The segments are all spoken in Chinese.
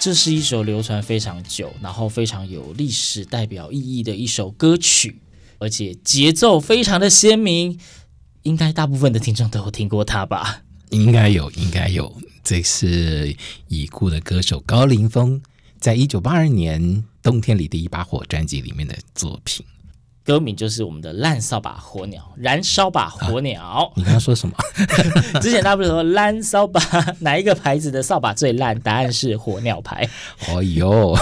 这是一首流传非常久，然后非常有历史代表意义的一首歌曲，而且节奏非常的鲜明，应该大部分的听众都有听过它吧？应该有，应该有。这是已故的歌手高凌风在一九八二年《冬天里的一把火》专辑里面的作品。歌名就是我们的《烂扫把火鸟》，燃烧吧火鸟。啊、你刚刚说什么？之前他不是说烂扫把哪一个牌子的扫把最烂？答案是火鸟牌。哦哟，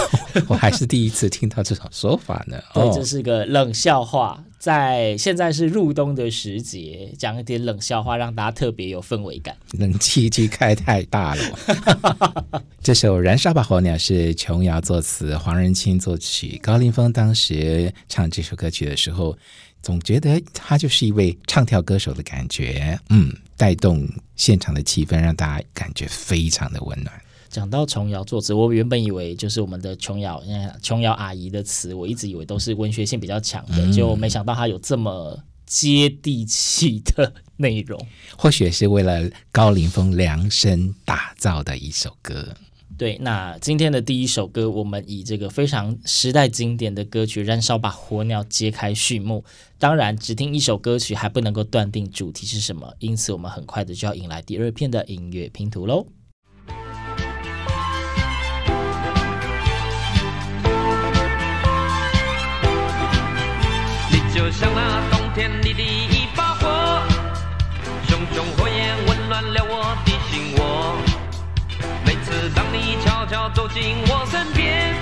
我还是第一次听到这种说法呢。对，这是个冷笑话。在现在是入冬的时节，讲一点冷笑话，让大家特别有氛围感。冷气机开太大了。这首《燃烧吧火鸟》是琼瑶作词，黄仁清作曲。高凌风当时唱这首歌曲的时候，总觉得他就是一位唱跳歌手的感觉，嗯，带动现场的气氛，让大家感觉非常的温暖。讲到琼瑶作词，我原本以为就是我们的琼瑶，琼瑶阿姨的词，我一直以为都是文学性比较强的，嗯、就没想到她有这么接地气的内容。或许是为了高凌风量身打造的一首歌。对，那今天的第一首歌，我们以这个非常时代经典的歌曲《燃烧吧火鸟》揭开序幕。当然，只听一首歌曲还不能够断定主题是什么，因此我们很快的就要迎来第二篇的音乐拼图喽。就像那冬天里的一把火，熊熊火焰温暖了我的心窝。每次当你悄悄走进我身边，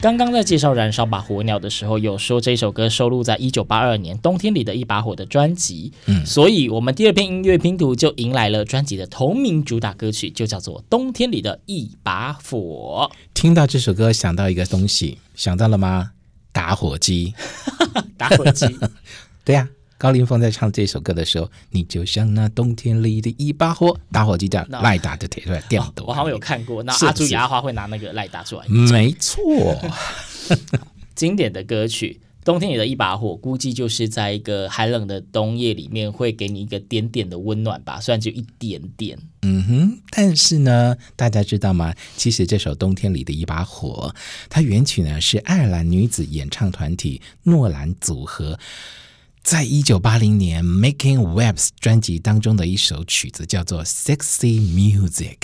刚刚在介绍《燃烧吧火鸟》的时候，有说这首歌收录在一九八二年《冬天里的一把火》的专辑，嗯，所以我们第二篇音乐拼图就迎来了专辑的同名主打歌曲，就叫做《冬天里的一把火》。听到这首歌，想到一个东西，想到了吗？打火机，打火机，对呀、啊。高凌风在唱这首歌的时候，你就像那冬天里的一把火，打火机这样赖打的铁出来电动、哦。我好像有看过，那阿朱与阿花会拿那个赖打出来。没错，经典的歌曲《冬天里的一把火》，估计就是在一个寒冷的冬夜里面，会给你一个点点的温暖吧，虽然只有一点点。嗯哼，但是呢，大家知道吗？其实这首《冬天里的一把火》，它原曲呢是爱尔兰女子演唱团体诺兰组合。在一九八零年《Making Waves》专辑当中的一首曲子叫做《Sexy Music》。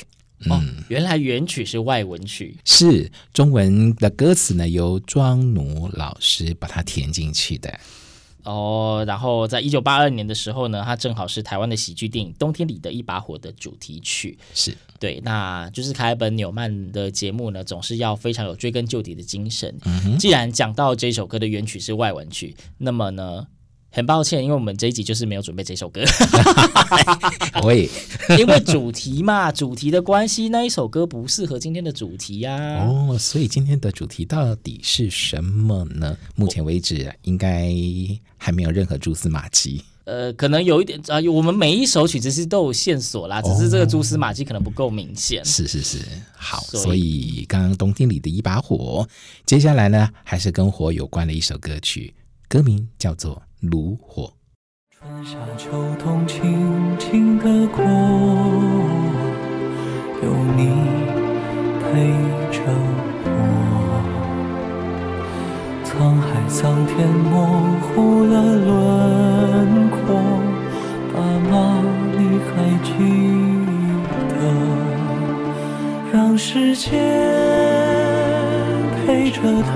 哦，原来原曲是外文曲，是中文的歌词呢，由庄奴老师把它填进去的。哦，然后在一九八二年的时候呢，它正好是台湾的喜剧电影《冬天里的一把火》的主题曲。是对，那就是凯本纽曼的节目呢，总是要非常有追根究底的精神。嗯，既然讲到这首歌的原曲是外文曲，那么呢？很抱歉，因为我们这一集就是没有准备这首歌。我也 因为主题嘛，主题的关系，那一首歌不适合今天的主题呀、啊。哦，所以今天的主题到底是什么呢？目前为止，应该还没有任何蛛丝马迹。呃，可能有一点啊，我们每一首曲子是都有线索啦，只是这个蛛丝马迹可能不够明显。哦、是是是，好，所以，所以刚刚冬天里的一把火，接下来呢，还是跟火有关的一首歌曲，歌名叫做《炉火》。春夏秋冬，轻轻的过，有你陪着我。沧海桑田模糊了轮廓，爸妈你还记得？让时间陪着他，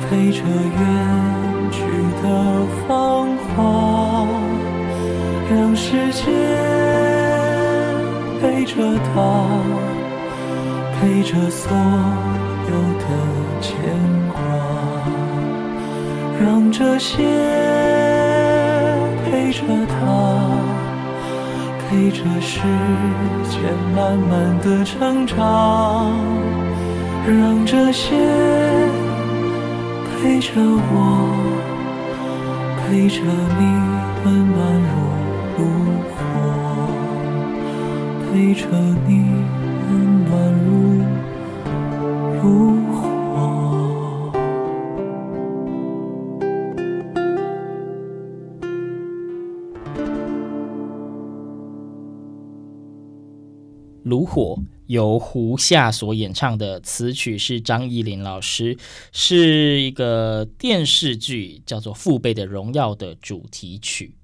陪着月去的芳华，让时间陪着他，陪着所有的。牵挂，让这些陪着他，陪着时间慢慢的成长，让这些陪着我，陪着你温暖如炉火，陪着你。炉火由胡夏所演唱的词曲是张艺林老师，是一个电视剧叫做《父辈的荣耀》的主题曲。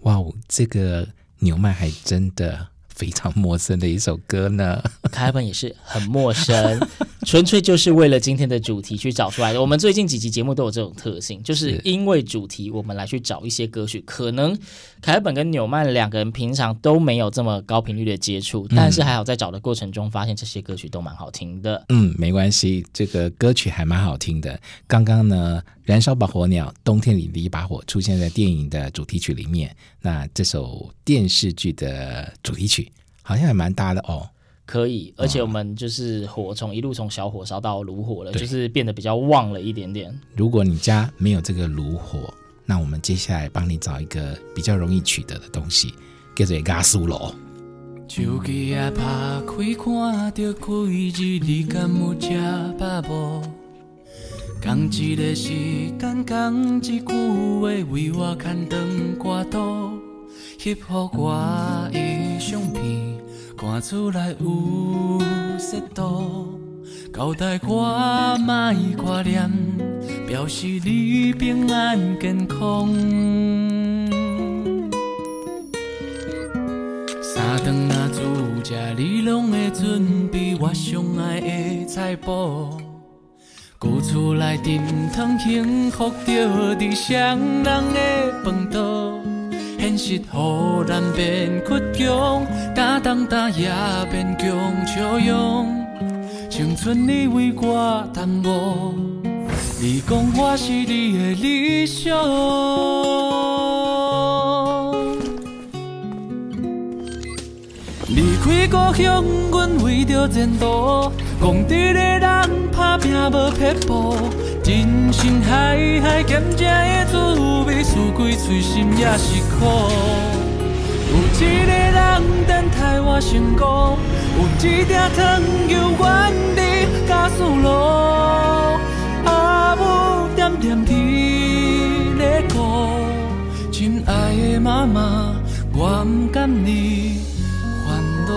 哇哦，这个纽麦还真的。非常陌生的一首歌呢，凯本也是很陌生，纯粹就是为了今天的主题去找出来的。我们最近几集节目都有这种特性，就是因为主题，我们来去找一些歌曲。可能凯本跟纽曼两个人平常都没有这么高频率的接触，但是还好在找的过程中发现这些歌曲都蛮好听的。嗯，没关系，这个歌曲还蛮好听的。刚刚呢，燃烧吧火鸟，冬天里的一把火出现在电影的主题曲里面。那这首电视剧的主题曲。好像还蛮搭的哦，可以，而且我们就是火从一路从小火烧到炉火了，就是变得比较旺了一点点。如果你家没有这个炉火，那我们接下来帮你找一个比较容易取得的东西，叫做加苏罗。手机啊，拍开看到开日你敢有吃饱无？讲一个时间，句话，为我挂肚，翕予我的相片。看出来有色度，交代我莫挂念，表示你平安健康。三顿若煮食，你拢会准备我上爱的菜谱。旧厝内甜汤幸福着伫双人的饭桌。现实忽然变倔强，打当打也变强笑容。青春你为我耽误，你讲我是你的理想。离开故乡，阮为着前途，戆直的人打拼无撇步。人生海海，咸食的滋味，输鬼嘴心也是苦。有一个人等待我成功，有一条糖油原地加速路。阿母点点滴咧哭，亲爱的妈妈，我不甘你烦恼。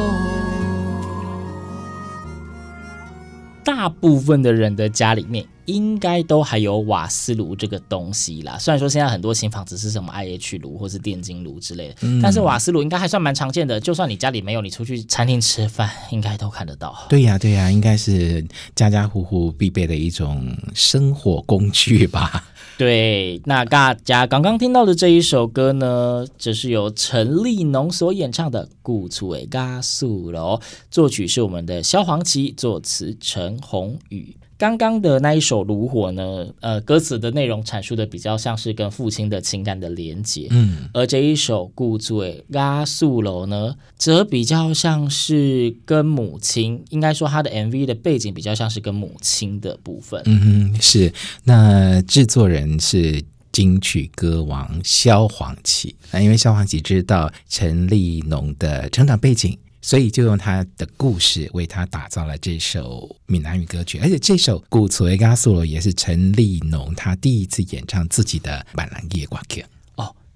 大部分的人的家里面应该都还有瓦斯炉这个东西啦。虽然说现在很多新房子是什么 IH 炉或是电金炉之类的，嗯、但是瓦斯炉应该还算蛮常见的。就算你家里没有，你出去餐厅吃饭应该都看得到。对呀、啊，对呀、啊，应该是家家户户必备的一种生活工具吧。对，那大家刚刚听到的这一首歌呢，这是由陈立农所演唱的《故厝的加苏楼》，作曲是我们的萧煌奇，作词陈宏宇。刚刚的那一首《炉火》呢，呃，歌词的内容阐述的比较像是跟父亲的情感的连结，嗯，而这一首《故醉拉素楼》呢，则比较像是跟母亲，应该说他的 MV 的背景比较像是跟母亲的部分。嗯哼，是。那制作人是金曲歌王萧煌奇，那因为萧煌奇知道陈立农的成长背景。所以就用他的故事为他打造了这首闽南语歌曲，而且这首《古锤加速》也是陈立农他第一次演唱自己的闽南语歌曲。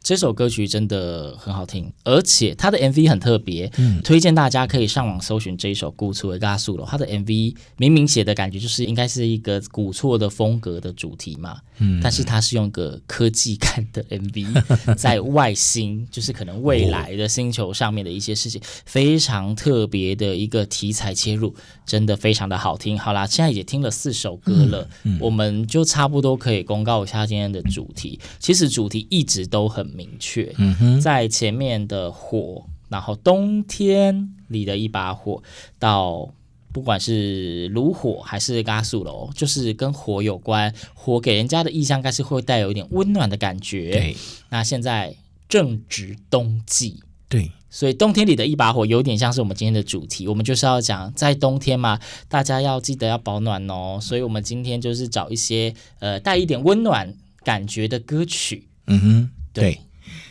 这首歌曲真的很好听，而且它的 MV 很特别，嗯，推荐大家可以上网搜寻这一首《古厝的咖素》了。它的 MV 明明写的感觉就是应该是一个古厝的风格的主题嘛，嗯，但是它是用个科技感的 MV，在外星，就是可能未来的星球上面的一些事情，非常特别的一个题材切入，真的非常的好听。好啦，现在也听了四首歌了，嗯，我们就差不多可以公告一下今天的主题。其实主题一直都很。明确，嗯哼，在前面的火，然后冬天里的一把火，到不管是炉火还是嘎素楼，就是跟火有关，火给人家的印象应该是会带有一点温暖的感觉。对，那现在正值冬季，对，所以冬天里的一把火有点像是我们今天的主题，我们就是要讲在冬天嘛，大家要记得要保暖哦。所以我们今天就是找一些呃带一点温暖感觉的歌曲。嗯哼，对。对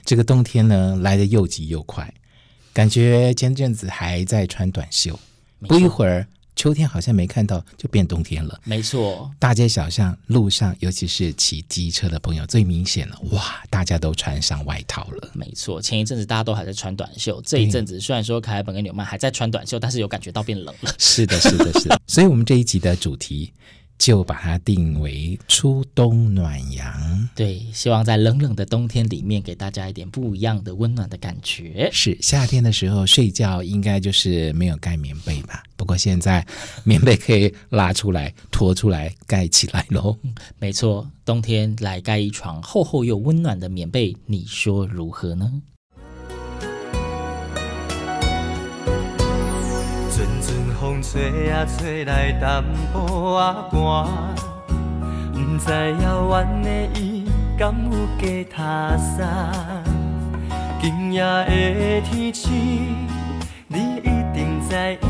这个冬天呢，来得又急又快，感觉前阵子还在穿短袖，不一会儿秋天好像没看到，就变冬天了。没错，大街小巷、路上，尤其是骑机车的朋友，最明显了。哇，大家都穿上外套了。没错，前一阵子大家都还在穿短袖，这一阵子虽然说凯尔本跟纽曼还在穿短袖，但是有感觉到变冷了。是的，是的，是的。所以，我们这一集的主题。就把它定为初冬暖阳，对，希望在冷冷的冬天里面给大家一点不一样的温暖的感觉。是夏天的时候睡觉应该就是没有盖棉被吧？不过现在棉被可以拉出来、拖出来盖起来喽。没错，冬天来盖一床厚厚又温暖的棉被，你说如何呢？风吹啊吹来淡薄仔寒，不知遥远的伊敢有加他山。今夜的天气，你一定知影。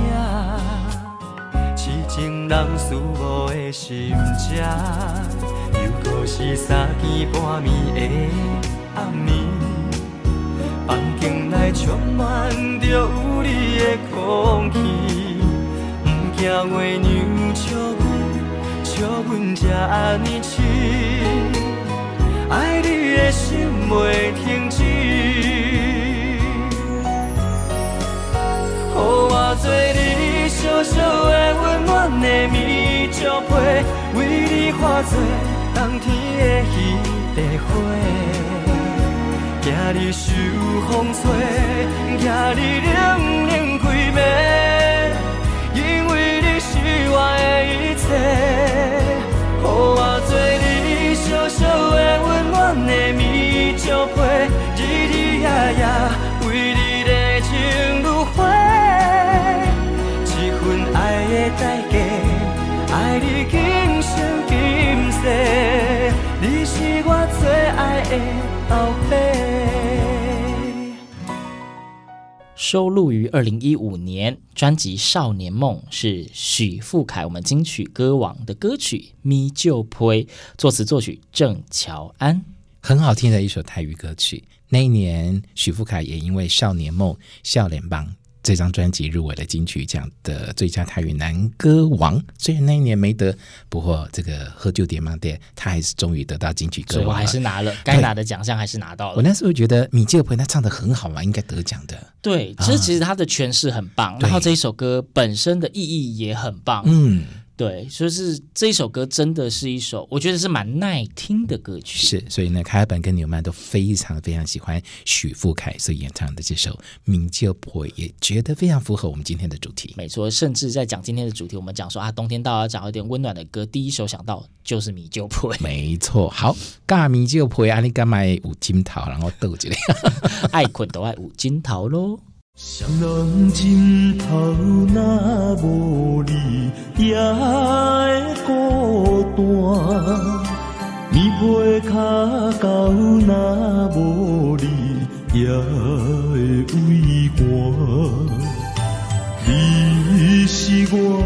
痴情人思慕的心情，又搁是三更半暝的暗暝，房间内充满着有你的空气。惊月娘笑阮，笑阮这呢亲，爱你的心袂停止。予我做你小小的温暖的棉被，为你化作冬天的彼个花，惊你受风吹，惊你冷冷规暝。予我做你小小的温暖的棉被，日日夜夜为你热情如火，一份爱的代价，爱你今生今世，你是我最爱的后辈。收录于二零一五年专辑《少年梦》，是许富凯，我们金曲歌王的歌曲《咪就呸》，作词作曲郑乔安，很好听的一首泰语歌曲。那一年，许富凯也因为《少年梦》少年棒。这张专辑入围了金曲奖的最佳台语男歌王，虽然那一年没得，不过这个喝酒点嘛点，他还是终于得到金曲歌王，所以我还是拿了该拿的奖项，还是拿到了。我那时候觉得米吉尔朋他唱的很好嘛，应该得奖的。对，其实其实他的诠释很棒，啊、然后这一首歌本身的意义也很棒。嗯。对，所以是这一首歌真的是一首，我觉得是蛮耐听的歌曲。是，所以呢，凯尔本跟纽曼都非常非常喜欢许富凯所演唱的这首《名叫婆》，也觉得非常符合我们今天的主题。没错，甚至在讲今天的主题，我们讲说啊，冬天到了，找一点温暖的歌，第一首想到就是《米酒婆》。没错，好，尬米酒婆啊，你干嘛五金桃，然后斗起来，爱困都爱五金桃喽。双人枕头若无你，也会孤单。你袂脚到若无你，也会畏寒。你是我，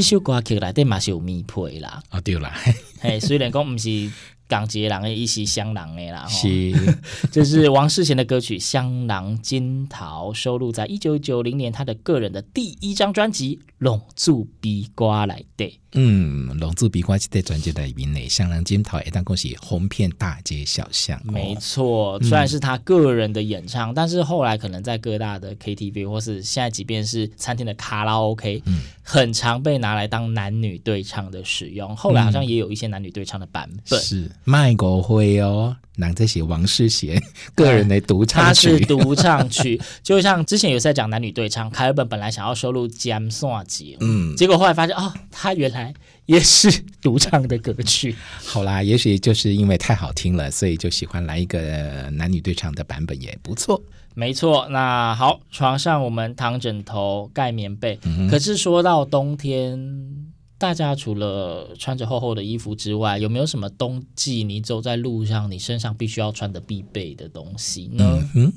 这首歌曲内底嘛是有迷配啦，哦对啦，嘿，虽然讲毋是港籍人诶，伊是香囊诶啦，是，这是王世贤的歌曲《香囊金桃》，收录在一九九零年他的个人的第一张专辑《浪子悲歌》来的。嗯，浪子悲歌这张专辑里面呢，香囊金桃一旦恭喜红遍大街小巷。没错，虽然是他个人的演唱，嗯、但是后来可能在各大的 KTV 或是现在即便是餐厅的卡拉 OK，嗯，很常被拿来当男女对唱的使用。后来好像也有一些男女对唱的版本。嗯、是卖国辉哦，男在写王世贤个人的独唱曲，他是独唱曲，就像之前有在讲男女对唱，凯尔本本来想要收录《尖线节》，嗯，结果后来发现哦，他原来。也是 独唱的歌曲。好啦，也许就是因为太好听了，所以就喜欢来一个男女对唱的版本也不错。没错，那好，床上我们躺枕头盖棉被。嗯、可是说到冬天，大家除了穿着厚厚的衣服之外，有没有什么冬季你走在路上，你身上必须要穿的必备的东西呢？嗯，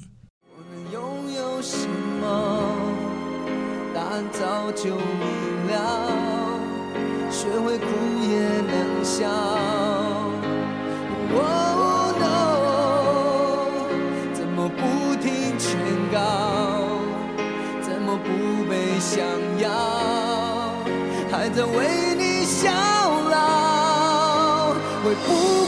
早就明了。学会哭也能笑。Oh no，怎么不听劝告？怎么不被想要？还在为你效劳？会不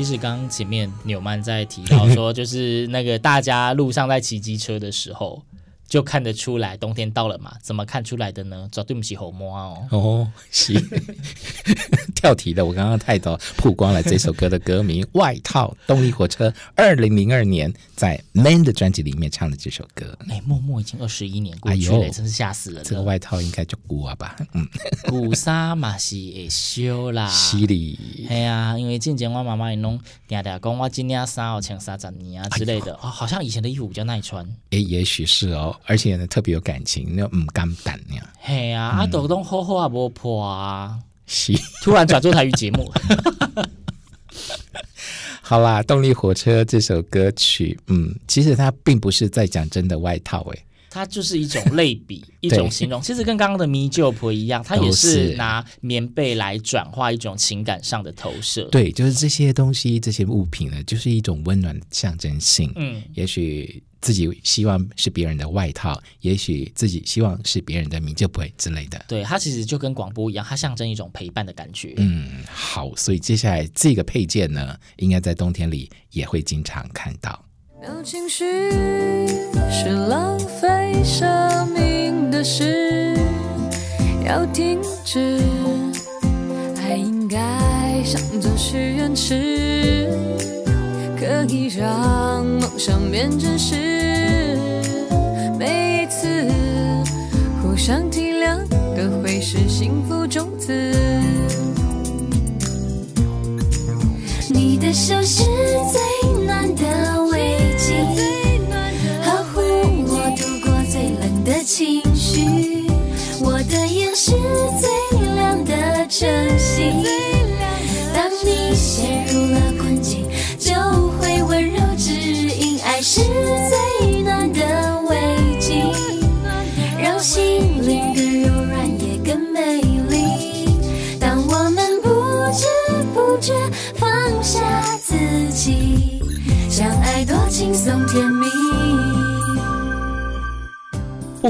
其实刚刚前面纽曼在提到说，就是那个大家路上在骑机车的时候。就看得出来，冬天到了嘛？怎么看出来的呢？绝对不起好摸哦。哦，是 跳题的。我刚刚太早曝光了这首歌的歌名《外套》，动力火车二零零二年在《Man》的专辑里面唱的这首歌。哎，默默已经二十一年过去了，哎、真是吓死了。这个外套应该就古啊吧？嗯，古沙嘛是会修啦。犀利。哎呀，因为之前我妈妈也弄嗲嗲讲，我今年衫哦穿三十年啊之类的、哎、哦，好像以前的衣服比较耐穿。哎，也许是哦。而且呢，特别有感情，那唔肝胆那样。嘿啊，阿豆东好好啊，不破啊。是，突然转做台语节目。好啦，动力火车这首歌曲，嗯，其实它并不是在讲真的外套，诶。它就是一种类比，一种形容，其实跟刚刚的咪旧婆一样，它也是拿棉被来转化一种情感上的投射。对，就是这些东西，这些物品呢，就是一种温暖的象征性。嗯，也许自己希望是别人的外套，也许自己希望是别人的咪就婆之类的。对，它其实就跟广播一样，它象征一种陪伴的感觉。嗯，好，所以接下来这个配件呢，应该在冬天里也会经常看到。没有情绪是浪费生命的事，要停止。爱应该像座许愿池，可以让梦想变真实。每一次互相体谅，都会是幸福种子。你的手是最情绪我的眼是最亮的晨星。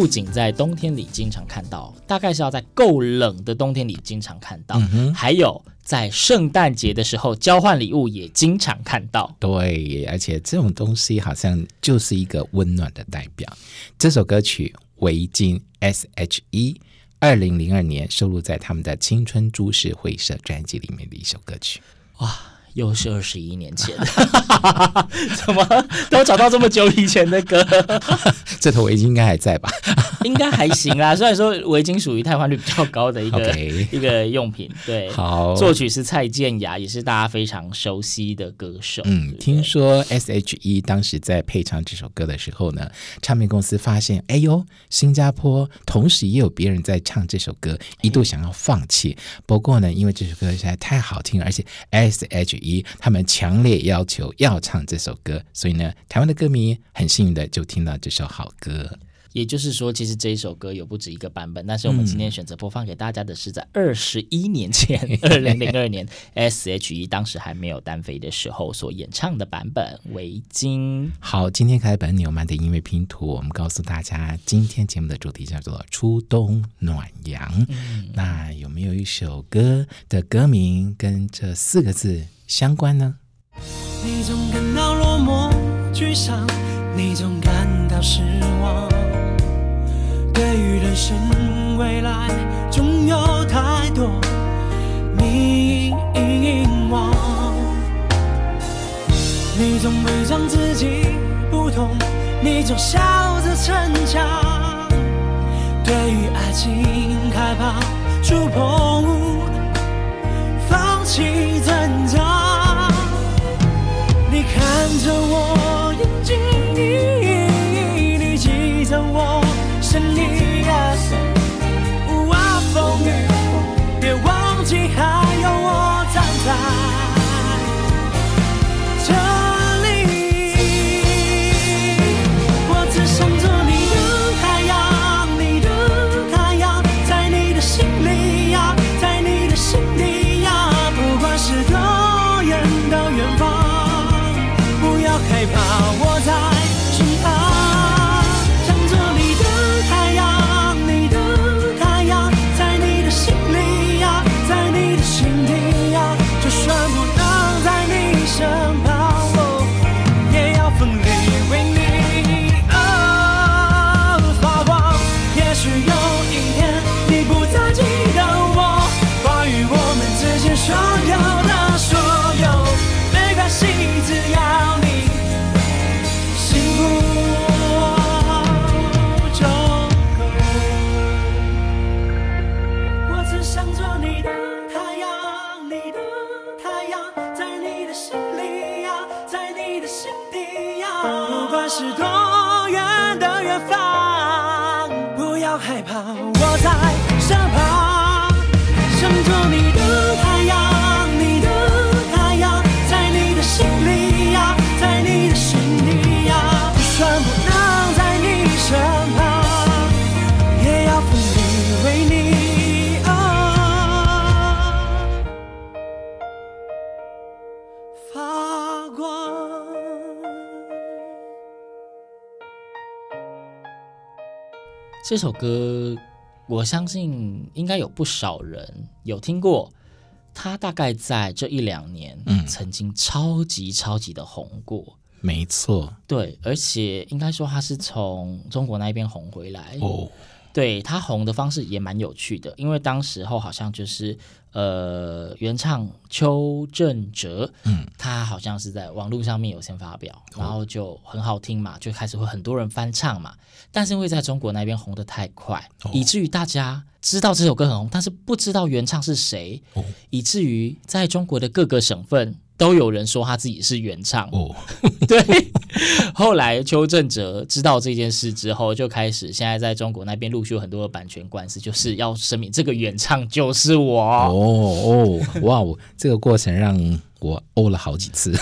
不仅在冬天里经常看到，大概是要在够冷的冬天里经常看到，嗯、还有在圣诞节的时候交换礼物也经常看到。对，而且这种东西好像就是一个温暖的代表。这首歌曲《围巾》S.H.E，二零零二年收录在他们的《青春株式会社》专辑里面的一首歌曲。哇！又是二十一年前，怎么都找到这么久以前的歌？这头围巾应该还在吧？应该还行啦。虽然说围巾属于汰换率比较高的一个、一个用品，对。好，作曲是蔡健雅，也是大家非常熟悉的歌手。嗯，听说 S.H.E 当时在配唱这首歌的时候呢，唱片公司发现，哎呦，新加坡同时也有别人在唱这首歌，一度想要放弃。不过呢，因为这首歌实在太好听，而且 S.H.E 一，他们强烈要求要唱这首歌，所以呢，台湾的歌迷很幸运的就听到这首好歌。也就是说，其实这一首歌有不止一个版本，但是我们今天选择播放给大家的是在二十一年前，二零零二年 S.H.E 当时还没有单飞的时候所演唱的版本《围巾》。好，今天开本纽曼的音乐拼图，我们告诉大家，今天节目的主题叫做“初冬暖阳”。嗯。那有没有一首歌的歌名跟这四个字相关呢？你总感到落寞、沮丧，你总感到失望。对于人生未来，总有太多迷惘。你总伪装自己不懂，你总笑着逞强。对于爱情害怕触碰，放弃着我眼睛，你记着我声音，无啊风雨，别忘记还有我站在。是的这首歌，我相信应该有不少人有听过。他大概在这一两年，嗯，曾经超级超级的红过。没错，对，而且应该说他是从中国那边红回来。哦，对，他红的方式也蛮有趣的，因为当时候好像就是。呃，原唱邱正哲，嗯，他好像是在网络上面有先发表，然后就很好听嘛，就开始会很多人翻唱嘛。但是因为在中国那边红的太快，哦，以至于大家知道这首歌很红，但是不知道原唱是谁，哦，以至于在中国的各个省份都有人说他自己是原唱哦。对，后来邱正哲知道这件事之后，就开始现在在中国那边陆续有很多的版权官司，就是要声明这个原唱就是我。哦哦，哇，这个过程让我 哦了好几次。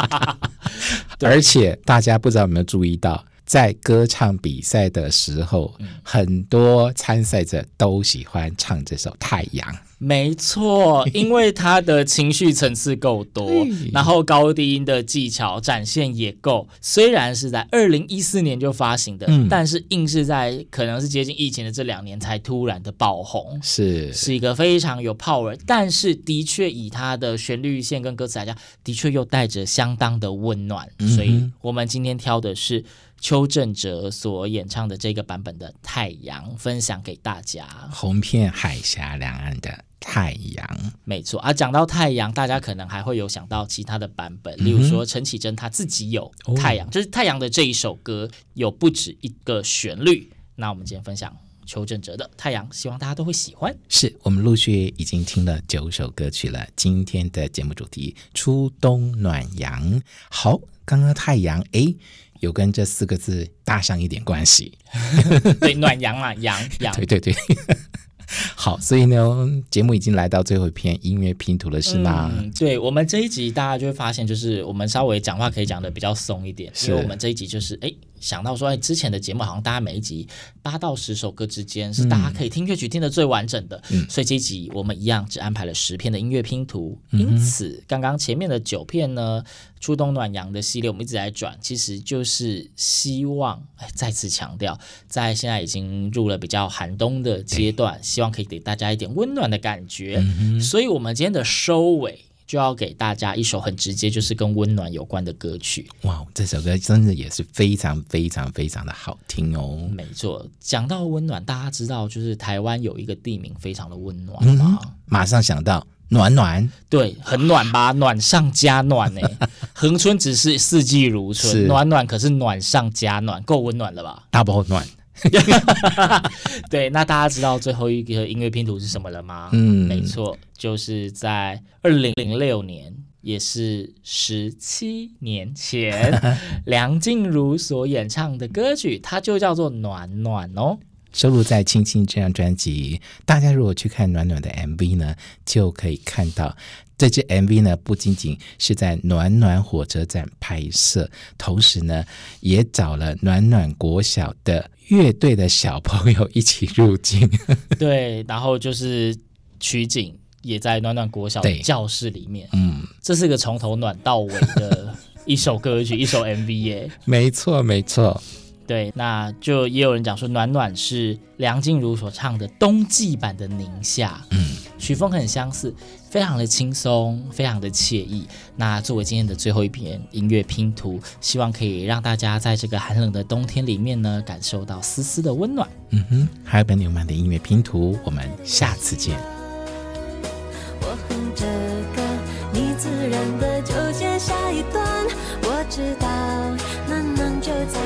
而且大家不知道有没有注意到，在歌唱比赛的时候，嗯、很多参赛者都喜欢唱这首《太阳》。没错，因为他的情绪层次够多，然后高低音的技巧展现也够。虽然是在二零一四年就发行的，嗯、但是硬是在可能是接近疫情的这两年才突然的爆红，是是一个非常有 power，但是的确以他的旋律线跟歌词来讲，的确又带着相当的温暖。嗯、所以我们今天挑的是邱正哲所演唱的这个版本的《太阳》，分享给大家。红遍海峡两岸的。太阳，没错啊。讲到太阳，大家可能还会有想到其他的版本，嗯、例如说陈绮贞她自己有太阳，哦、就是太阳的这一首歌有不止一个旋律。那我们今天分享邱正哲的太阳，希望大家都会喜欢。是我们陆续已经听了九首歌曲了。今天的节目主题初冬暖阳，好，刚刚太阳哎，有跟这四个字搭上一点关系。对，暖阳嘛，阳 阳，对对对。好，所以呢，节目已经来到最后一篇音乐拼图了，是吗？嗯，对，我们这一集大家就会发现，就是我们稍微讲话可以讲的比较松一点，是因为我们这一集就是哎。想到说，哎，之前的节目好像大家每一集八到十首歌之间是大家可以听乐曲听得最完整的，嗯，所以这一集我们一样只安排了十片的音乐拼图。嗯、因此，刚刚前面的九片呢，初冬暖阳的系列我们一直在转，其实就是希望，哎，再次强调，在现在已经入了比较寒冬的阶段，希望可以给大家一点温暖的感觉。嗯、所以，我们今天的收尾。就要给大家一首很直接，就是跟温暖有关的歌曲。哇，这首歌真的也是非常非常非常的好听哦。没错，讲到温暖，大家知道就是台湾有一个地名非常的温暖吗？嗯，马上想到暖暖，对，很暖吧？暖上加暖呢。恒春只是四季如春，暖暖可是暖上加暖，够温暖了吧？Double 暖。对，那大家知道最后一个音乐拼图是什么了吗？嗯，没错，就是在二零零六年，也是十七年前，梁静茹所演唱的歌曲，它就叫做《暖暖》哦，收录在《亲亲》这张专辑。大家如果去看《暖暖》的 MV 呢，就可以看到这支 MV 呢，不仅仅是在暖暖火车站拍摄，同时呢，也找了暖暖国小的。乐队的小朋友一起入境，对，然后就是取景也在暖暖国小的教室里面，嗯，这是个从头暖到尾的一首歌曲，一首 MV 耶，没错没错，对，那就也有人讲说，暖暖是梁静茹所唱的冬季版的宁夏，嗯，曲风很相似。非常的轻松，非常的惬意。那作为今天的最后一篇音乐拼图，希望可以让大家在这个寒冷的冬天里面呢，感受到丝丝的温暖。嗯哼，还有本纽曼的音乐拼图，我们下次见。我哼着歌，你自然的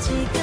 几个。